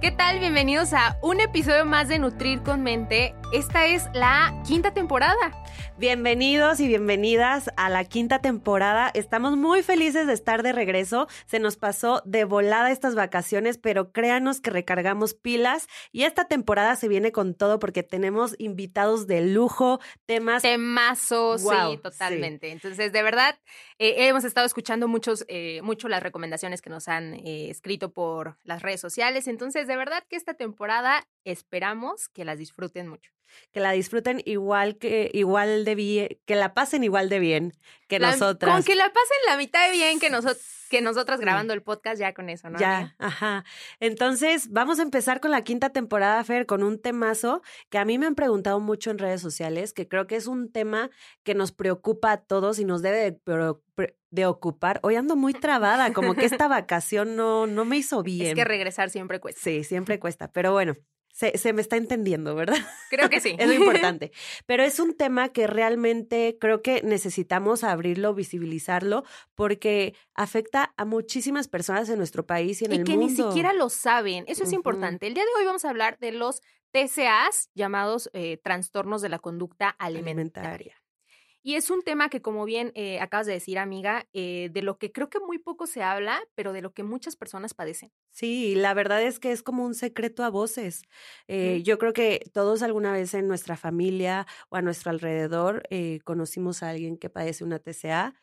¿Qué tal? Bienvenidos a un episodio más de Nutrir con Mente. Esta es la quinta temporada. Bienvenidos y bienvenidas a la quinta temporada. Estamos muy felices de estar de regreso. Se nos pasó de volada estas vacaciones, pero créanos que recargamos pilas y esta temporada se viene con todo porque tenemos invitados de lujo, temas. Temazos, sí, totalmente. Entonces, de verdad, eh, hemos estado escuchando muchos, eh, mucho las recomendaciones que nos han eh, escrito por las redes sociales. Entonces, de verdad que esta temporada esperamos que las disfruten mucho que la disfruten igual que igual de bien, que la pasen igual de bien que nosotras. Con que la pasen la mitad de bien que nosotros que nosotras grabando el podcast ya con eso, ¿no? Ya, ajá. Entonces, vamos a empezar con la quinta temporada, Fer, con un temazo que a mí me han preguntado mucho en redes sociales, que creo que es un tema que nos preocupa a todos y nos debe de, de ocupar. Hoy ando muy trabada, como que esta vacación no, no me hizo bien. Es que regresar siempre cuesta. Sí, siempre cuesta. Pero bueno, se, me está entendiendo, ¿verdad? Creo que sí. es lo importante. Pero es un tema que realmente creo que necesitamos abrirlo, visibilizarlo, porque afecta a muchísimas personas en nuestro país y en el mundo. Y que ni siquiera lo saben. Eso es importante. El día de hoy vamos a hablar de los TCAs, llamados eh, trastornos de la conducta alimentaria. Y es un tema que, como bien eh, acabas de decir, amiga, eh, de lo que creo que muy poco se habla, pero de lo que muchas personas padecen. Sí, la verdad es que es como un secreto a voces. Eh, yo creo que todos alguna vez en nuestra familia o a nuestro alrededor conocimos a alguien que padece una TCA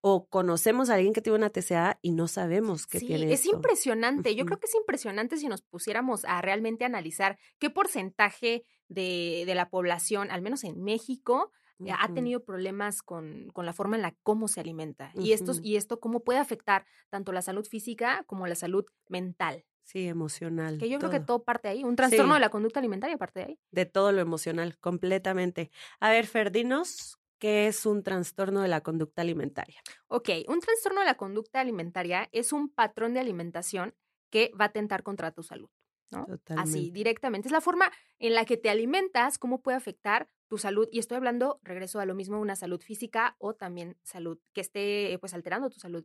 o conocemos a alguien que tiene una TCA y no sabemos que tiene. Es impresionante. Yo creo que es impresionante si nos pusiéramos a realmente analizar qué porcentaje de, de la población, al menos en México, ha tenido problemas con, con, la forma en la cómo se alimenta y, estos, y esto cómo puede afectar tanto la salud física como la salud mental. Sí, emocional. Que yo creo que todo parte ahí. Un trastorno de la conducta alimentaria parte de ahí. De todo lo emocional, completamente. A ver, Ferdinos, ¿qué es un trastorno de la conducta alimentaria? Ok, un trastorno de la conducta alimentaria es un patrón de alimentación que va a atentar contra tu salud. ¿no? Así, directamente. Es la forma en la que te alimentas, cómo puede afectar tu salud. Y estoy hablando, regreso a lo mismo, una salud física o también salud que esté pues alterando tu salud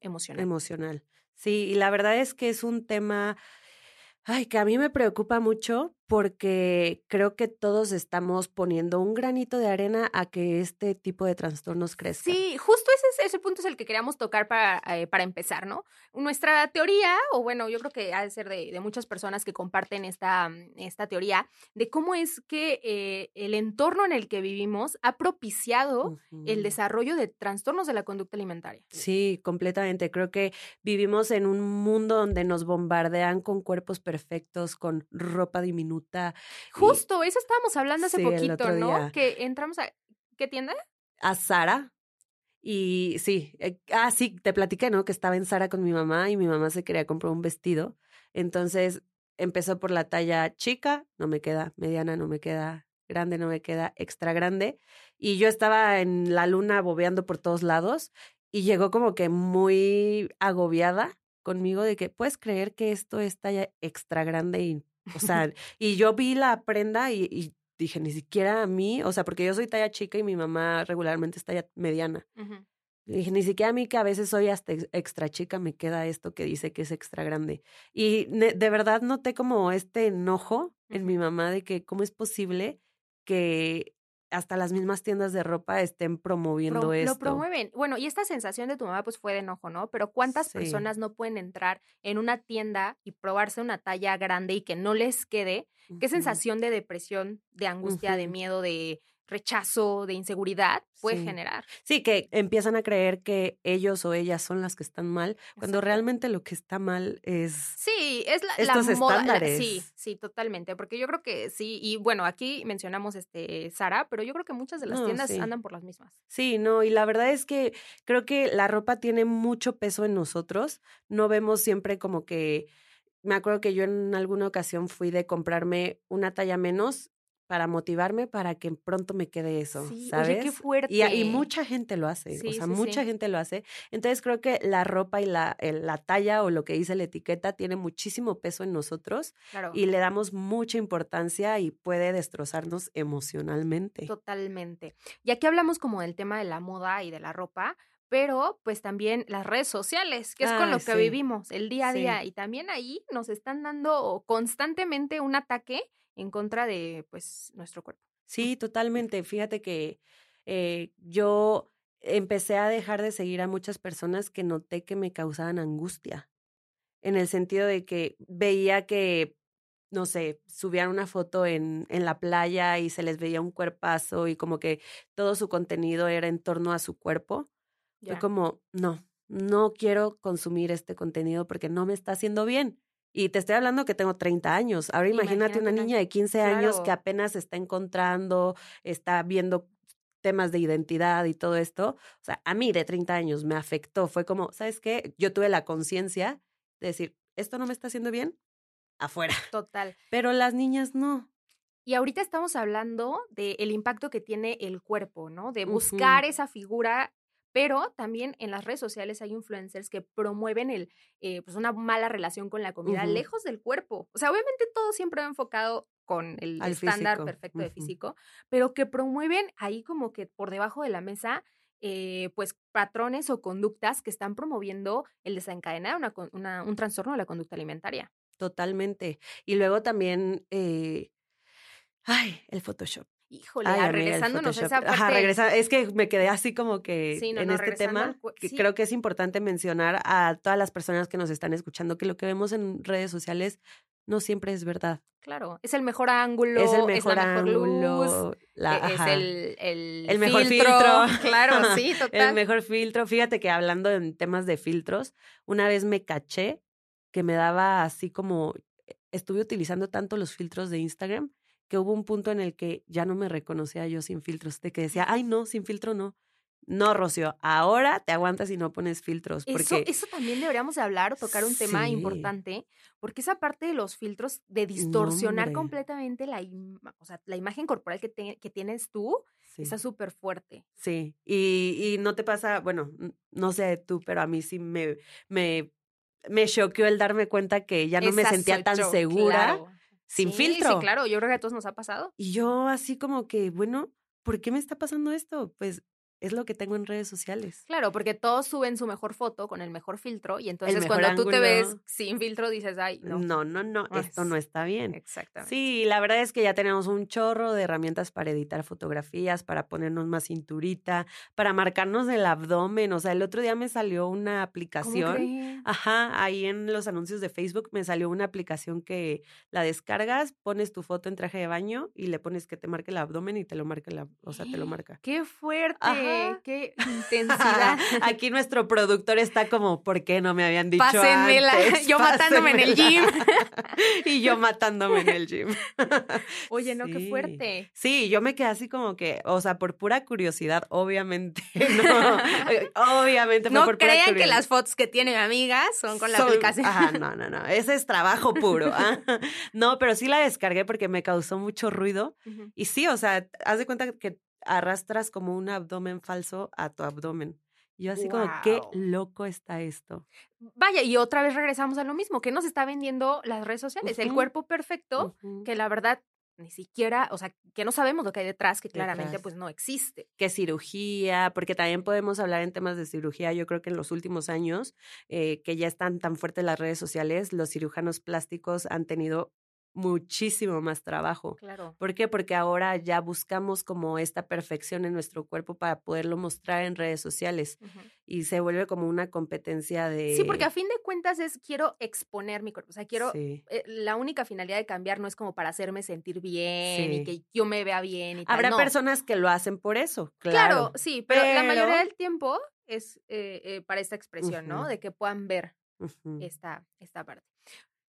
emocional. Emocional. Sí, y la verdad es que es un tema, ay, que a mí me preocupa mucho porque creo que todos estamos poniendo un granito de arena a que este tipo de trastornos crezcan. Sí, justo ese, ese punto es el que queríamos tocar para, eh, para empezar, ¿no? Nuestra teoría, o bueno, yo creo que ha de ser de, muchas personas que comparten esta, mm, esta teoría, de cómo es que eh, el entorno en el que vivimos ha propiciado el desarrollo de trastornos de la conducta alimentaria. Sí, completamente. Creo que vivimos en un mundo donde nos bombardean con cuerpos perfectos, con ropa diminuta Justo, eso estábamos hablando hace poquito, ¿no? Que entramos a... ¿Qué tienda? A Sara. Y sí, eh, ah, sí, te platiqué, ¿no? Que estaba en Sara con mi mamá y mi mamá se quería comprar un vestido. Entonces empezó por la talla chica, no me queda, mediana no me queda, grande no me queda, extra grande. Y yo estaba en la luna bobeando por todos lados y llegó como que muy agobiada conmigo de que puedes creer que esto es talla extra grande y o sea, y yo vi la prenda y, dije, ni siquiera a mí, o sea, porque yo soy talla chica y mi mamá regularmente es talla mediana. Dije, ni siquiera a mí que a veces soy hasta extra chica me queda esto que dice que es extra grande. Y de verdad noté como este enojo en mi mamá de que cómo es posible que hasta las mismas tiendas de ropa estén promoviendo esto. Lo promueven. Bueno, y esta sensación de tu mamá pues fue de enojo, ¿no? Pero ¿cuántas personas no pueden entrar en una tienda y probarse una talla grande y que no les quede? ¿Qué sensación de depresión, de angustia, de miedo, de rechazo, de inseguridad puede generar. Sí, que empiezan a creer que ellos o ellas son las que están mal, cuando realmente lo que está mal es Sí, es la, estos estándares. sí, sí, totalmente, porque yo creo que sí y bueno, aquí mencionamos este Sara, pero yo creo que muchas de las tiendas andan por las mismas. Sí, no, y la verdad es que creo que la ropa tiene mucho peso en nosotros, no vemos siempre como que me acuerdo que yo en alguna ocasión fui de comprarme una talla menos para motivarme para que pronto me quede eso, ¿sabes? qué fuerte. Y, mucha gente lo hace, o sea, mucha gente lo hace. Entonces creo que la ropa y la, la talla o lo que dice la etiqueta tiene muchísimo peso en nosotros y le damos mucha importancia y puede destrozarnos emocionalmente. Totalmente. Y aquí hablamos como del tema de la moda y de la ropa, pero pues también las redes sociales, que es con lo que vivimos el día a día. Y también ahí nos están dando constantemente un ataque en contra de pues nuestro cuerpo. Sí, totalmente. Fíjate que eh, yo empecé a dejar de seguir a muchas personas que noté que me causaban angustia, en el sentido de que veía que, no sé, subían una foto en, en la playa y se les veía un cuerpazo y como que todo su contenido era en torno a su cuerpo. Fue como, no, no quiero consumir este contenido porque no me está haciendo bien. Y te estoy hablando que tengo 30 años. Ahora imagínate, una niña de 15 años que apenas está encontrando, está viendo temas de identidad y todo esto. O sea, a mí de 30 años me afectó. Fue como, ¿sabes qué? Yo tuve la conciencia de decir, esto no me está haciendo bien, afuera. Total. Pero las niñas no. Y ahorita estamos hablando del impacto que tiene el cuerpo, ¿no? De buscar esa figura pero también en las redes sociales hay influencers que promueven el, eh, pues una mala relación con la comida lejos del cuerpo. O sea, obviamente todo siempre va enfocado con el estándar perfecto de físico, pero que promueven ahí como que por debajo de la mesa, eh, pues patrones o conductas que están promoviendo el desencadenar una, un trastorno de la conducta alimentaria. Totalmente. Y luego también, eh, ay, el Photoshop. Híjole, ah, regresándonos a esa parte. Ajá, regresa, es que me quedé así como que en este tema, que creo que es importante mencionar a todas las personas que nos están escuchando que lo que vemos en redes sociales no siempre es verdad. Claro, es el mejor ángulo, es el mejor, ángulo, e, es el, el, el mejor filtro. Claro, sí, total. el mejor filtro. Fíjate que hablando en temas de filtros, una vez me caché que me daba así como eh, estuve utilizando tanto los filtros de Instagram que hubo un punto en el que ya no me reconocía yo sin filtros, de que decía, ay, no, sin filtro no. No, Rocío, ahora te aguantas y no pones filtros. Porque... Eso, eso también deberíamos de hablar o tocar un tema importante, porque esa parte de los filtros de distorsionar completamente la, o sea, la imagen corporal que, que tienes tú, está súper fuerte. Sí, y, y, no te pasa, bueno, no sé tú, pero a mí sí me, me, me choqueó el darme cuenta que ya no me sentía tan segura sin filtro. Sí, claro, yo creo que a todos nos ha pasado. Y yo así como que, bueno, ¿por qué me está pasando esto? Pues es lo que tengo en redes sociales. Claro, porque todos suben su mejor foto con el mejor filtro y entonces cuando tú te ves sin filtro dices, ay, no. No, no, no, esto no está bien. Exactamente. Sí, la verdad es que ya tenemos un chorro de herramientas para editar fotografías, para ponernos más cinturita, para marcarnos el abdomen. O sea, el otro día me salió una aplicación. Ajá, ahí en los anuncios de Facebook me salió una aplicación que la descargas, pones tu foto en traje de baño y le pones que te marque el abdomen y te lo marca la, o sea, te lo marca. ¡Qué fuerte! Qué, intensidad. Aquí nuestro productor está como, ¿por qué no me habían dicho Pásenmela. Yo matándome en el gym. y yo matándome en el gym. Oye, no, qué fuerte. Sí, yo me quedé así como que, o sea, por pura curiosidad, obviamente, no, obviamente No crean que las fotos que tiene mi amiga son con la aplicación. Ajá, no, no, no, ese es trabajo puro. ¿ah? No, pero sí la descargué porque me causó mucho ruido. Y sí, o sea, haz de cuenta que arrastras como un abdomen falso a tu abdomen. Yo así como, qué loco está esto. Vaya, y otra vez regresamos a lo mismo, que nos está vendiendo las redes sociales, el cuerpo perfecto, que la verdad ni siquiera, o sea, que no sabemos lo que hay detrás, que claramente pues no existe. Que cirugía, porque también podemos hablar en temas de cirugía. Yo creo que en los últimos años, eh, que ya están tan fuertes las redes sociales, los cirujanos plásticos han tenido muchísimo más trabajo. Claro. ¿Por qué? Porque ahora ya buscamos como esta perfección en nuestro cuerpo para poderlo mostrar en redes sociales y se vuelve como una competencia de... Sí, porque a fin de cuentas es quiero exponer mi cuerpo, o sea, quiero... Eh, la única finalidad de cambiar no es como para hacerme sentir bien y que yo me vea bien y Habrá personas que lo hacen por eso, claro. Claro, sí, pero, la mayoría del tiempo es eh, eh, para esta expresión, ¿no? De que puedan ver esta, esta parte.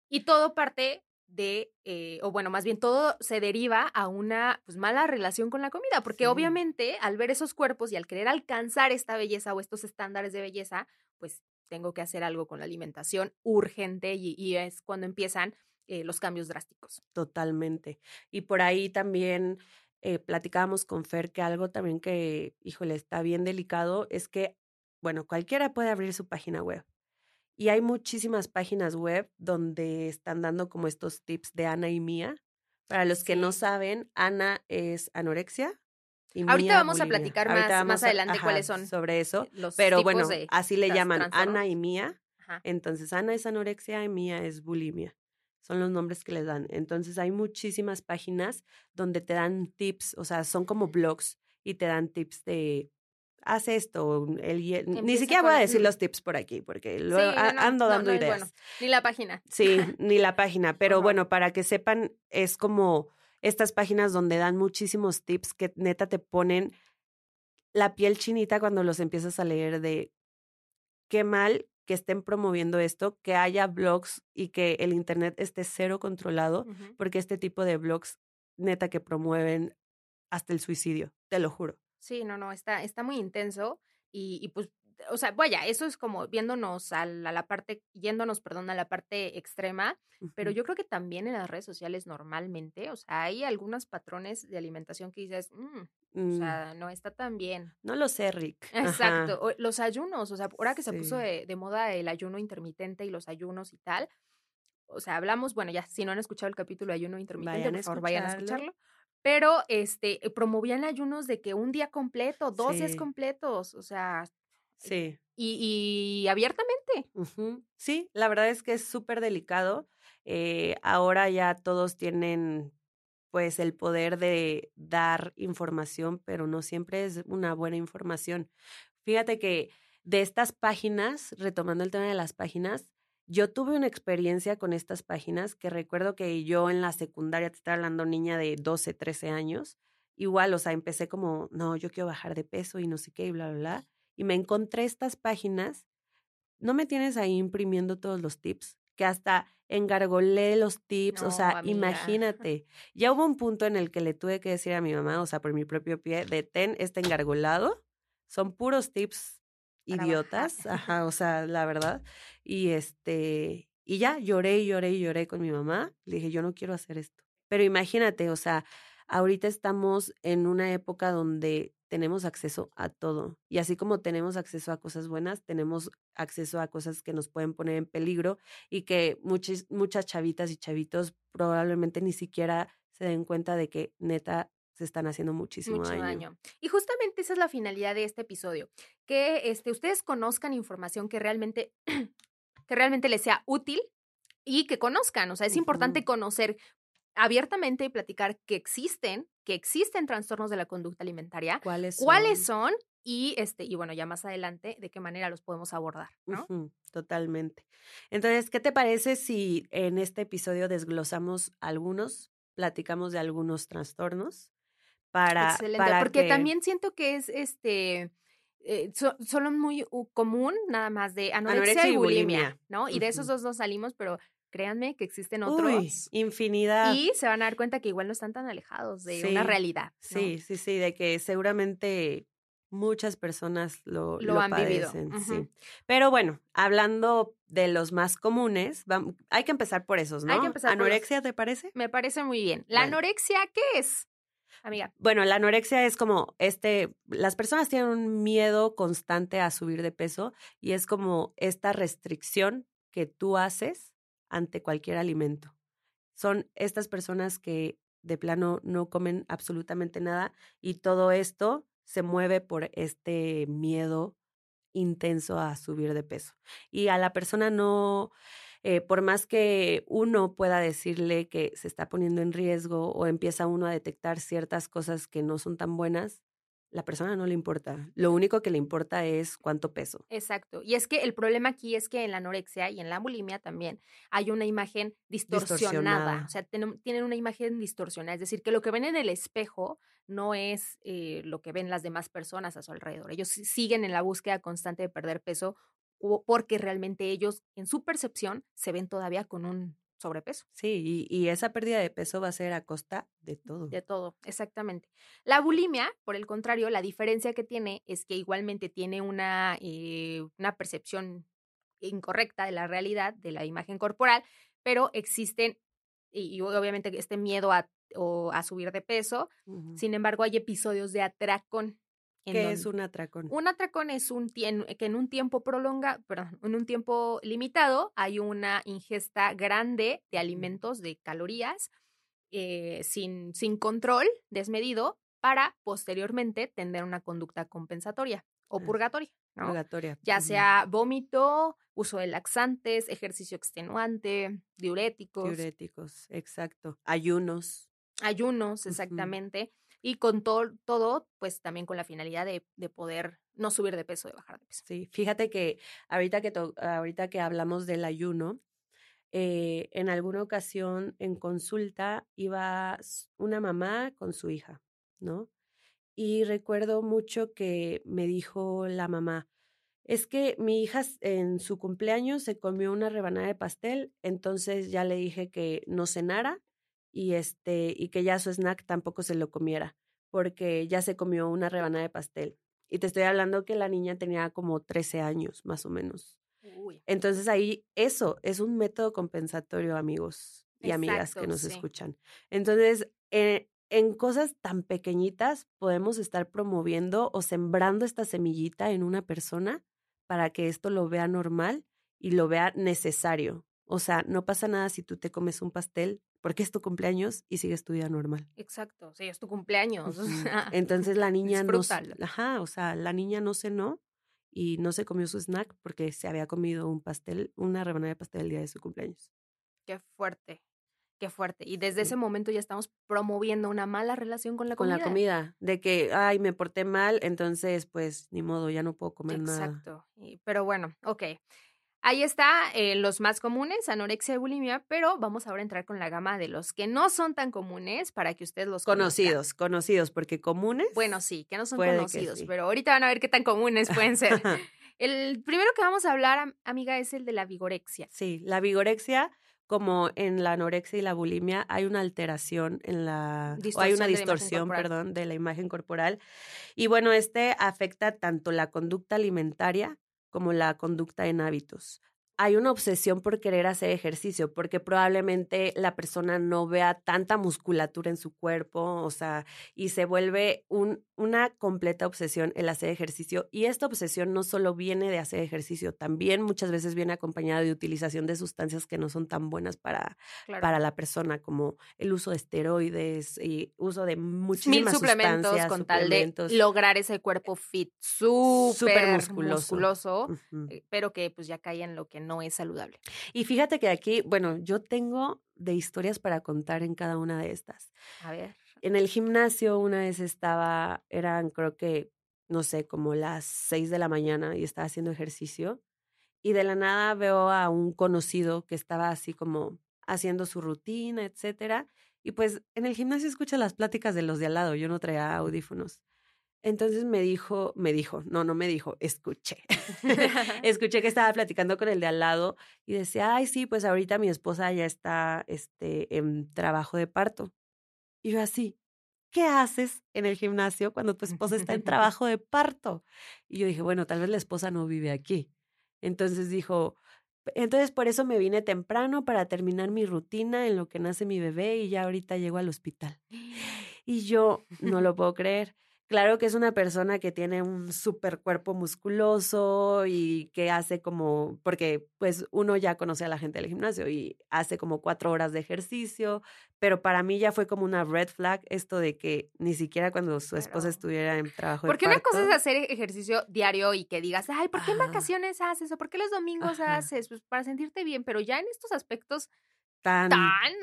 Y todo parte de, eh, o bueno, más bien todo se deriva a una pues, mala relación con la comida, porque obviamente al ver esos cuerpos y al querer alcanzar esta belleza o estos estándares de belleza, pues tengo que hacer algo con la alimentación urgente y, es cuando empiezan eh, los cambios drásticos. Totalmente. Y por ahí también eh, platicábamos con Fer que algo también que, híjole, está bien delicado es que, bueno, cualquiera puede abrir su página web. Y hay muchísimas páginas web donde están dando como estos tips de Ana y Mía. Para los que no saben, Ana es anorexia. Y Ahorita vamos a platicar más, más adelante cuáles son sobre eso. Los pero bueno, así le llaman Ana y Mía. Entonces, Ana es anorexia y Mía es bulimia. Son los nombres que les dan. Entonces, hay muchísimas páginas donde te dan tips, o sea, son como blogs y te dan tips de haz esto. El, ni siquiera voy a decir los tips por aquí, porque lo ando dando ideas. Ni la página. Sí, ni la página. Pero bueno, para que sepan, es como estas páginas donde dan muchísimos tips que neta te ponen la piel chinita cuando los empiezas a leer de qué mal que estén promoviendo esto, que haya blogs y que el Internet esté cero controlado, porque este tipo de blogs neta que promueven hasta el suicidio, te lo juro. Sí, no, no, está, está muy intenso y, y pues, o sea, vaya, eso es como viéndonos a la, parte, yéndonos, perdón, a la parte extrema, pero yo creo que también en las redes sociales normalmente, o sea, hay algunos patrones de alimentación que dices, mm, o mm. sea, no está tan bien. No lo sé, Rick. Exacto, los ayunos, o sea, ahora que se puso de, de moda el ayuno intermitente y los ayunos y tal, o sea, hablamos, bueno, ya si no han escuchado el capítulo de ayuno intermitente, por favor vayan a escucharlo pero este, eh, promovían ayunos de que un día completo, dos días completos, o sea. Sí. Y, abiertamente. Sí, la verdad es que es súper delicado. Eh, ahora ya todos tienen pues el poder de dar información, pero no siempre es una buena información. Fíjate que de estas páginas, retomando el tema de las páginas, yo tuve una experiencia con estas páginas que recuerdo que yo en la secundaria, te estaba hablando niña de 12, 13 años, igual, o sea, empecé como, no, yo quiero bajar de peso y no sé qué, y bla, bla, bla. Y me encontré estas páginas. No me tienes ahí imprimiendo todos los tips, que hasta engargolé los tips, o sea, imagínate. Ya hubo un punto en el que le tuve que decir a mi mamá, o sea, por mi propio pie, detén este engargolado. Son puros tips idiotas, ajá, o sea, la verdad. Y este, y ya lloré y lloré y lloré con mi mamá. Le dije, yo no quiero hacer esto. Pero imagínate, o sea, ahorita estamos en una época donde tenemos acceso a todo. Y así como tenemos acceso a cosas buenas, tenemos acceso a cosas que nos pueden poner en peligro y que muchas, muchas chavitas y chavitos probablemente ni siquiera se den cuenta de que neta se están haciendo muchísimo Mucho daño. Y justamente esa es la finalidad de este episodio, que este, ustedes conozcan información que realmente, que realmente les sea útil y que conozcan. O sea, es importante conocer abiertamente y platicar que existen, que existen trastornos de la conducta alimentaria, cuáles son, cuáles son y este y bueno, ya más adelante de qué manera los podemos abordar, ¿no? totalmente. Entonces, ¿qué te parece si en este episodio desglosamos algunos, platicamos de algunos trastornos para. Excelente, porque también siento que es este. Eh, solo muy común nada más de anorexia, y bulimia, ¿no? Y de esos dos nos salimos, pero créanme que existen otros. infinidad. Y se van a dar cuenta que igual no están tan alejados de una realidad. Sí, sí, sí, de que seguramente muchas personas lo, lo, han vivido. Sí. Pero bueno, hablando de los más comunes, hay que empezar por esos, ¿no? Hay que empezar ¿Anorexia te parece? Me parece muy bien. ¿La anorexia qué es? Amiga? Bueno, la anorexia es como este, las personas tienen un miedo constante a subir de peso y es como esta restricción que tú haces ante cualquier alimento. Son estas personas que de plano no comen absolutamente nada y todo esto se mueve por este miedo intenso a subir de peso. Y a la persona no, eh, por más que uno pueda decirle que se está poniendo en riesgo o empieza uno a detectar ciertas cosas que no son tan buenas, la persona no le importa. Lo único que le importa es cuánto peso. Exacto. Y es que el problema aquí es que en la anorexia y en la bulimia también hay una imagen distorsionada. O sea, tienen una imagen distorsionada. Es decir, que lo que ven en el espejo no es eh, lo que ven las demás personas a su alrededor. Ellos siguen en la búsqueda constante de perder peso porque realmente ellos en su percepción se ven todavía con un sobrepeso. Sí, y, esa pérdida de peso va a ser a costa de todo. De todo, exactamente. La bulimia, por el contrario, la diferencia que tiene es que igualmente tiene una, eh, una percepción incorrecta de la realidad, de la imagen corporal, pero existen, y, obviamente este miedo a, a subir de peso, sin embargo hay episodios de atracón. ¿Qué es un atracón? Un atracón es un que en un tiempo prolonga, perdón, en un tiempo limitado hay una ingesta grande de alimentos, de calorías, eh, sin, sin control desmedido, para posteriormente tener una conducta compensatoria o purgatoria. Purgatoria. Ya sea vómito, uso de laxantes, ejercicio extenuante, diuréticos. Diuréticos, exacto. Ayunos. Ayunos, exactamente. Y con todo, todo, pues también con la finalidad de, de, poder no subir de peso, de bajar de peso. Sí, fíjate que ahorita que, ahorita que hablamos del ayuno, eh, en alguna ocasión en consulta iba una mamá con su hija, ¿no? Y recuerdo mucho que me dijo la mamá, es que mi hija en su cumpleaños se comió una rebanada de pastel, entonces ya le dije que no cenara y este y que ya su snack tampoco se lo comiera, porque ya se comió una rebanada de pastel. Y te estoy hablando que la niña tenía como 13 años, más o menos. Entonces ahí eso es un método compensatorio, amigos y amigas que nos escuchan. Entonces, eh, en cosas tan pequeñitas podemos estar promoviendo o sembrando esta semillita en una persona para que esto lo vea normal y lo vea necesario. O sea, no pasa nada si tú te comes un pastel porque es tu cumpleaños y sigues tu vida normal. Exacto, sí, es tu cumpleaños. Entonces la niña no, ajá, o sea, la niña no cenó y no se comió su snack porque se había comido un pastel, una rebanada de pastel el día de su cumpleaños. Qué fuerte. Qué fuerte. Y desde ese momento ya estamos promoviendo una mala relación con la comida. Con la comida. De que, ay, me porté mal, entonces, pues, ni modo, ya no puedo comer nada. Exacto. Pero bueno, ok. Ahí está eh, los más comunes, anorexia y bulimia, pero vamos ahora a entrar con la gama de los que no son tan comunes para que ustedes los Conocidos, conocidos, porque comunes. Bueno, sí, que no son conocidos, pero ahorita van a ver qué tan comunes pueden ser. el primero que vamos a hablar, amiga, es el de la vigorexia. Sí, la vigorexia como en la anorexia y la bulimia hay una alteración en la o hay una distorsión, perdón, de la imagen corporal. Y bueno, este afecta tanto la conducta alimentaria como la conducta en hábitos hay una obsesión por querer hacer ejercicio, porque probablemente la persona no vea tanta musculatura en su cuerpo, o sea, y se vuelve un, una completa obsesión el hacer ejercicio. Y esta obsesión no solo viene de hacer ejercicio, también muchas veces viene acompañada de utilización de sustancias que no son tan buenas para, para la persona, como el uso de esteroides y uso de muchísimas Mil suplementos con tal de lograr ese cuerpo fit súper musculoso, eh, pero que pues ya cae en lo que no es saludable. Y fíjate que aquí, bueno, yo tengo de historias para contar en cada una de estas. A ver. En el gimnasio una vez estaba, eran creo que, no sé, como las seis de la mañana y estaba haciendo ejercicio y de la nada veo a un conocido que estaba así como haciendo su rutina, etcétera. Y pues en el gimnasio escucha las pláticas de los de al lado, yo no traía audífonos. Entonces me dijo, me dijo, no, no me dijo, escuché. escuché que estaba platicando con el de al lado y decía, ay, sí, pues ahorita mi esposa ya está este, en trabajo de parto. Y yo así, ¿qué haces en el gimnasio cuando tu esposa está en trabajo de parto? Y yo dije, bueno, tal vez la esposa no vive aquí. Entonces dijo, entonces por eso me vine temprano para terminar mi rutina en lo que nace mi bebé y ya ahorita llego al hospital. Y yo no lo puedo creer. Claro que es una persona que tiene un super cuerpo musculoso y que hace como, porque pues uno ya conoce a la gente del gimnasio y hace como cuatro horas de ejercicio, pero para mí ya fue como una red flag esto de que ni siquiera cuando su esposa estuviera en trabajo. Porque una cosa es hacer ejercicio diario y que digas, ay, ¿por qué en vacaciones haces o por qué los domingos haces? Pues para sentirte bien, pero ya en estos aspectos tan,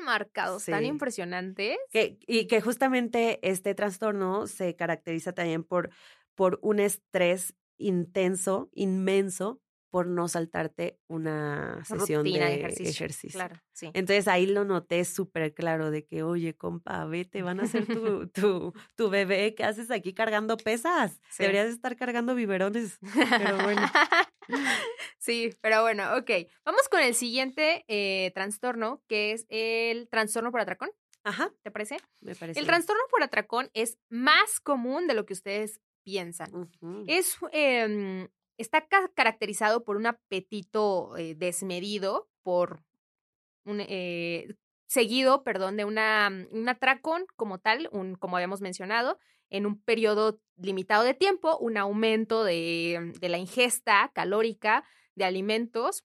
marcados, tan impresionantes. Que, y que justamente este trastorno se caracteriza también por, por un estrés intenso, inmenso, por no saltarte una sesión de ejercicio. Claro, sí. Entonces ahí lo noté súper claro de que, oye, compa, vete, van a ser tu, tu, tu bebé, ¿qué haces aquí cargando pesas? Deberías estar cargando biberones. Pero bueno. sí, pero bueno, ok. Vamos con el siguiente eh, trastorno, que es el trastorno por atracón. Ajá. ¿Te parece? Me parece. El trastorno por atracón es más común de lo que ustedes piensan. Es eh, está caracterizado por un apetito eh, desmedido, por un, eh, seguido, perdón, de una, un atracón como tal, un, como habíamos mencionado, en un periodo limitado de tiempo, un aumento de, de la ingesta calórica de alimentos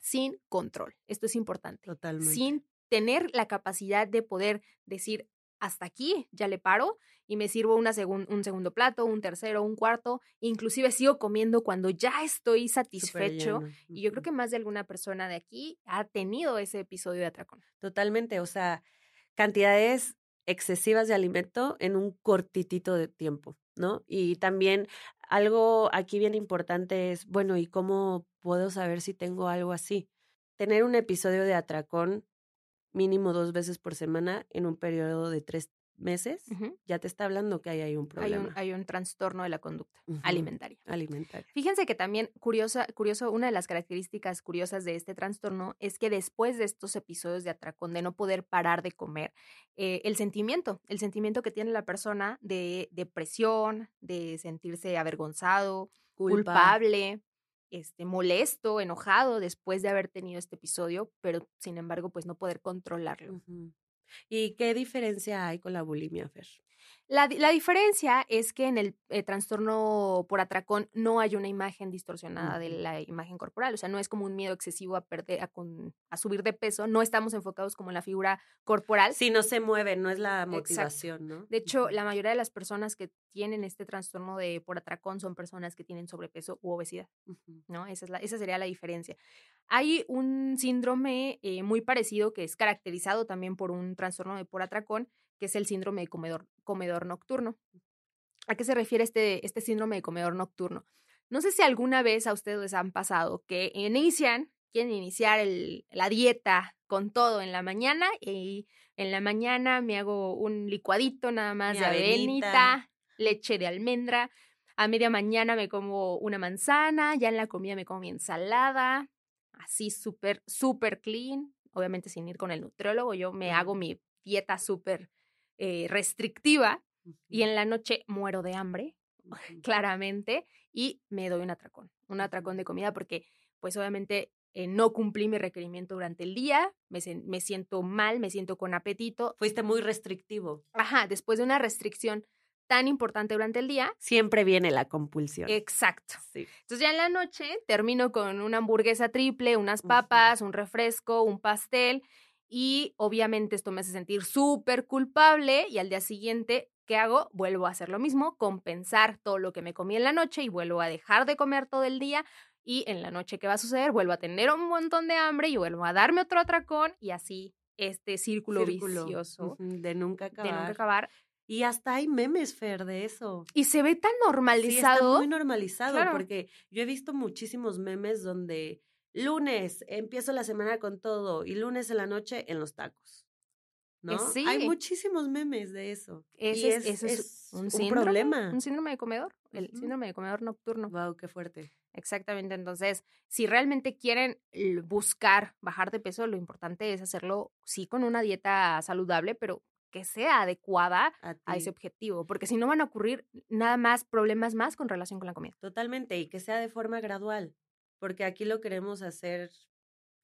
sin control. Esto es importante. Totalmente. Sin tener la capacidad de poder decir, hasta aquí, ya le paro y me sirvo una un segundo plato, un tercero, un cuarto, inclusive sigo comiendo cuando ya estoy satisfecho. Y yo creo que más de alguna persona de aquí ha tenido ese episodio de atracón. Totalmente, o sea, cantidades excesivas de alimento en un cortitito de tiempo, ¿no? Y también algo aquí bien importante es, bueno, ¿y cómo puedo saber si tengo algo así? Tener un episodio de atracón mínimo dos veces por semana en un periodo de tres meses, ya te está hablando que hay, un problema. Hay un, trastorno de la conducta alimentaria. Alimentaria. Fíjense que también, curiosa, curioso, una de las características curiosas de este trastorno es que después de estos episodios de atracón, de no poder parar de comer, eh, el sentimiento, el sentimiento que tiene la persona de depresión, de sentirse avergonzado, culpable, este, molesto, enojado después de haber tenido este episodio, pero sin embargo, pues no poder controlarlo. ¿Y qué diferencia hay con la bulimia, Fer? La, diferencia es que en el eh, trastorno por atracón no hay una imagen distorsionada de la imagen corporal, o sea, no es como un miedo excesivo a perder, a, a, subir de peso, no estamos enfocados como en la figura corporal. Sí, no se mueve, no es la motivación, ¿no? De hecho, la mayoría de las personas que tienen este trastorno de por atracón son personas que tienen sobrepeso u obesidad, ¿no? Esa, es la, esa sería la diferencia. Hay un síndrome eh, muy parecido que es caracterizado también por un trastorno de por atracón, que es el síndrome de comedor, comedor nocturno. ¿A qué se refiere este, este síndrome de comedor nocturno? No sé si alguna vez a ustedes les han pasado que inician, quieren iniciar el, la dieta con todo en la mañana y en la mañana me hago un licuadito nada más de avenita, leche de almendra. A media mañana me como una manzana, ya en la comida me como mi ensalada, así súper, súper clean, obviamente sin ir con el nutriólogo, yo me hago mi dieta súper eh, restrictiva y en la noche muero de hambre, claramente, y me doy un atracón, un atracón de comida porque pues obviamente eh, no cumplí mi requerimiento durante el día, me, me siento mal, me siento con apetito. Fuiste muy restrictivo. Ajá, después de una restricción tan importante durante el día. Siempre viene la compulsión. Exacto. Entonces ya en la noche termino con una hamburguesa triple, unas papas, un refresco, un pastel y obviamente esto me hace sentir súper culpable y al día siguiente, ¿qué hago? Vuelvo a hacer lo mismo, compensar todo lo que me comí en la noche y vuelvo a dejar de comer todo el día y en la noche, ¿qué va a suceder? Vuelvo a tener un montón de hambre y vuelvo a darme otro atracón y así este círculo, vicioso de nunca acabar. De nunca acabar. Y hasta hay memes, Fer, de eso. Y se ve tan normalizado. Sí, está muy normalizado porque yo he visto muchísimos memes donde lunes empiezo la semana con todo y lunes en la noche en los tacos. ¿No? Sí. Hay muchísimos memes de eso. Ese es, un, problema. Un síndrome de comedor, el síndrome de comedor nocturno. Wow, qué fuerte. Exactamente. Entonces, si realmente quieren buscar bajar de peso, lo importante es hacerlo, sí, con una dieta saludable, pero que sea adecuada a, a, ese objetivo, porque si no van a ocurrir nada más problemas más con relación con la comida. Totalmente, y que sea de forma gradual porque aquí lo queremos hacer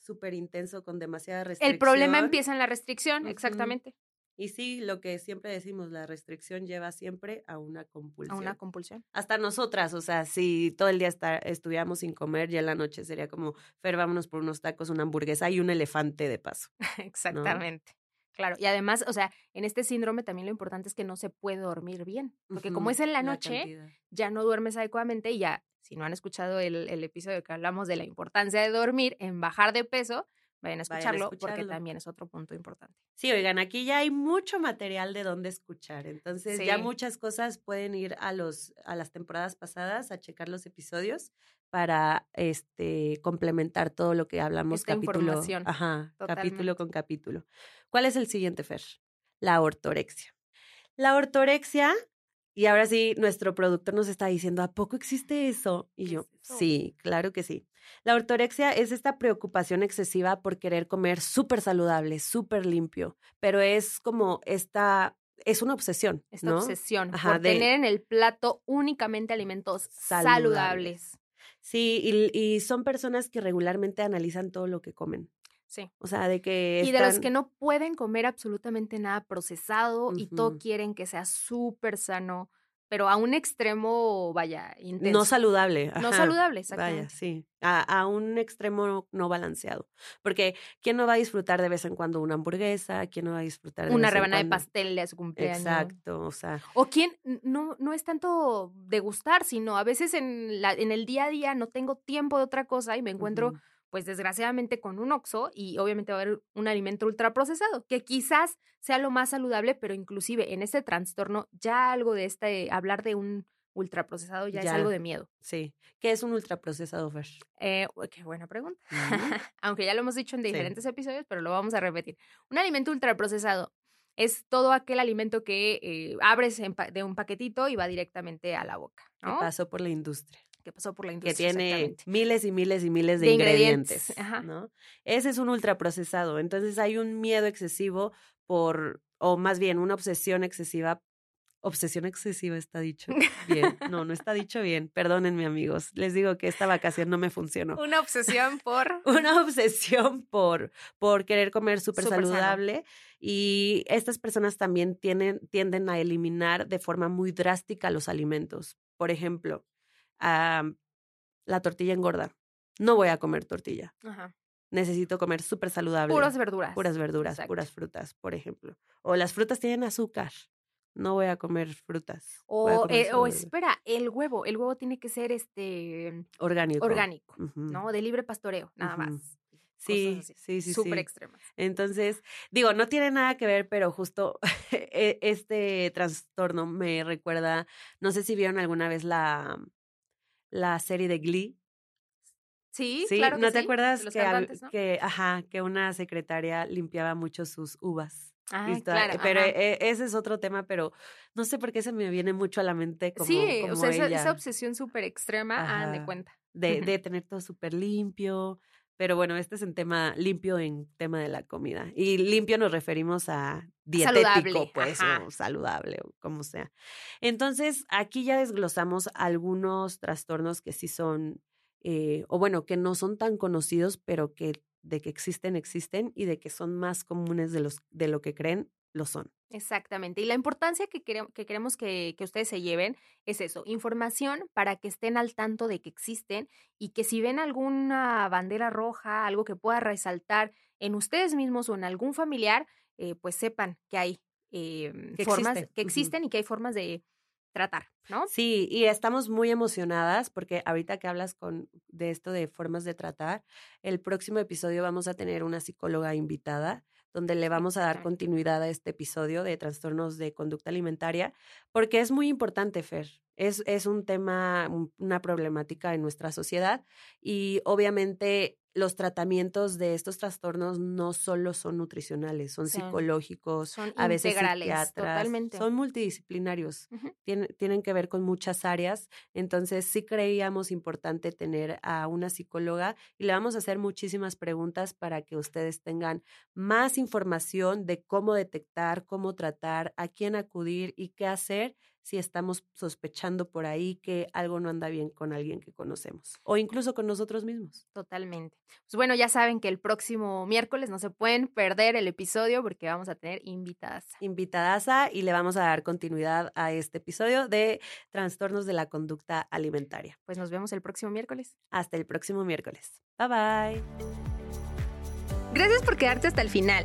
súper intenso con demasiada restricción. El problema empieza en la restricción, exactamente. Y sí, lo que siempre decimos, la restricción lleva siempre a una compulsión. A una compulsión. Hasta nosotras, o sea, si todo el día estuviéramos sin comer, ya en la noche sería como, Fer, vámonos por unos tacos, una hamburguesa y un elefante de paso. Exactamente. Claro, y además, o sea, en este síndrome también lo importante es que no se puede dormir bien, porque como es en la noche, ya no duermes adecuadamente y ya si no han escuchado el, el, episodio que hablamos de la importancia de dormir en bajar de peso, vayan a escucharlo, porque también es otro punto importante. Sí, oigan, aquí ya hay mucho material de dónde escuchar, entonces ya muchas cosas pueden ir a los a las temporadas pasadas a checar los episodios para este complementar todo lo que hablamos Esta capítulo, ajá, capítulo con capítulo. ¿Cuál es el siguiente Fer? La ortorexia. La ortorexia y ahora sí, nuestro productor nos está diciendo, ¿a poco existe eso? Y yo, sí, claro que sí. La ortorexia es esta preocupación excesiva por querer comer súper saludable, súper limpio, pero es como esta, es una obsesión. Esta obsesión por tener en el plato únicamente alimentos saludables. Sí, y, y son personas que regularmente analizan todo lo que comen. Sí. O sea, de que. Y de los que no pueden comer absolutamente nada procesado y todo quieren que sea súper sano, pero a un extremo, vaya, intenso. No saludable. No saludable, exactamente. Vaya, sí. A, un extremo no, balanceado. Porque ¿quién no va a disfrutar de vez en cuando una hamburguesa? ¿Quién no va a disfrutar de Una rebanada de pastel de su cumpleaños. Exacto, o sea. O quién no, no es tanto de gustar, sino a veces en, la, en el día a día no tengo tiempo de otra cosa y me encuentro pues desgraciadamente con un oxo y obviamente va a haber un alimento ultraprocesado, que quizás sea lo más saludable, pero inclusive en este trastorno ya algo de este, hablar de un ultraprocesado ya, es algo de miedo. Sí. ¿Qué es un ultraprocesado, Fer? Eh, qué buena pregunta. Aunque ya lo hemos dicho en diferentes episodios, pero lo vamos a repetir. Un alimento ultraprocesado es todo aquel alimento que eh, abres de un paquetito y va directamente a la boca. ¿no? Que pasó por la industria que pasó por la industria. Que tiene miles y miles y miles de, ingredientes, ¿no? Ese es un ultraprocesado. Entonces hay un miedo excesivo por, o más bien una obsesión excesiva. Obsesión excesiva está dicho bien. No, no está dicho bien. Perdónenme, amigos. Les digo que esta vacación no me funcionó. Una obsesión por. una obsesión por, por querer comer súper saludable. Y estas personas también tienen, tienden a eliminar de forma muy drástica los alimentos. Por ejemplo, la tortilla engorda. No voy a comer tortilla. Necesito comer súper saludable. Puras verduras. Puras verduras, puras frutas, por ejemplo. O las frutas tienen azúcar. No voy a comer frutas. O, eh, o espera, el huevo. El huevo tiene que ser este orgánico. Orgánico, ¿no? De libre pastoreo, nada más. Sí, sí, sí. Súper extremas. Entonces, digo, no tiene nada que ver, pero justo e, este trastorno me recuerda, no sé si vieron alguna vez la, la serie de Glee. Sí, claro. ¿No te acuerdas que, que, ajá, que una secretaria limpiaba mucho sus uvas? Ah, claro, pero e, ese es otro tema, pero no sé por qué se me viene mucho a la mente como, sí, o sea, Esa, obsesión súper extrema, de cuenta. De, de tener todo súper limpio, pero bueno, este es un tema limpio en tema de la comida. Y limpio nos referimos a dietético, pues, o saludable, o como sea. Entonces, aquí ya desglosamos algunos trastornos que sí son, eh, o bueno, que no son tan conocidos, pero que de que existen, existen, y de que son más comunes de, los, de lo que creen, lo son. Exactamente. Y la importancia que, queremos que, que, ustedes se lleven es eso, información para que estén al tanto de que existen y que si ven alguna bandera roja, algo que pueda resaltar en ustedes mismos o en algún familiar, eh, pues sepan que hay em, formas que existen y que hay formas de tratar, ¿no? Sí, y estamos muy emocionadas porque ahorita que hablas con de esto de formas de tratar, el próximo episodio vamos a tener una psicóloga invitada donde le vamos a dar continuidad a este episodio de trastornos de conducta alimentaria, porque es muy importante, Fer. Es, es un tema, una problemática en nuestra sociedad y obviamente los tratamientos de estos trastornos no solo son nutricionales, son psicológicos, son a veces psiquiatras, totalmente. son multidisciplinarios, tienen, tienen que ver con muchas áreas, entonces sí creíamos importante tener a una psicóloga y le vamos a hacer muchísimas preguntas para que ustedes tengan más información de cómo detectar, cómo tratar, a quién acudir y qué hacer si estamos sospechando por ahí que algo no anda bien con alguien que conocemos o incluso con nosotros mismos. Totalmente. Pues bueno, ya saben que el próximo miércoles no se pueden perder el episodio porque vamos a tener invitadas. Invitadas y le vamos a dar continuidad a este episodio de trastornos de la conducta alimentaria. Pues nos vemos el próximo miércoles. Hasta el próximo miércoles. Bye bye. Gracias por quedarte hasta el final.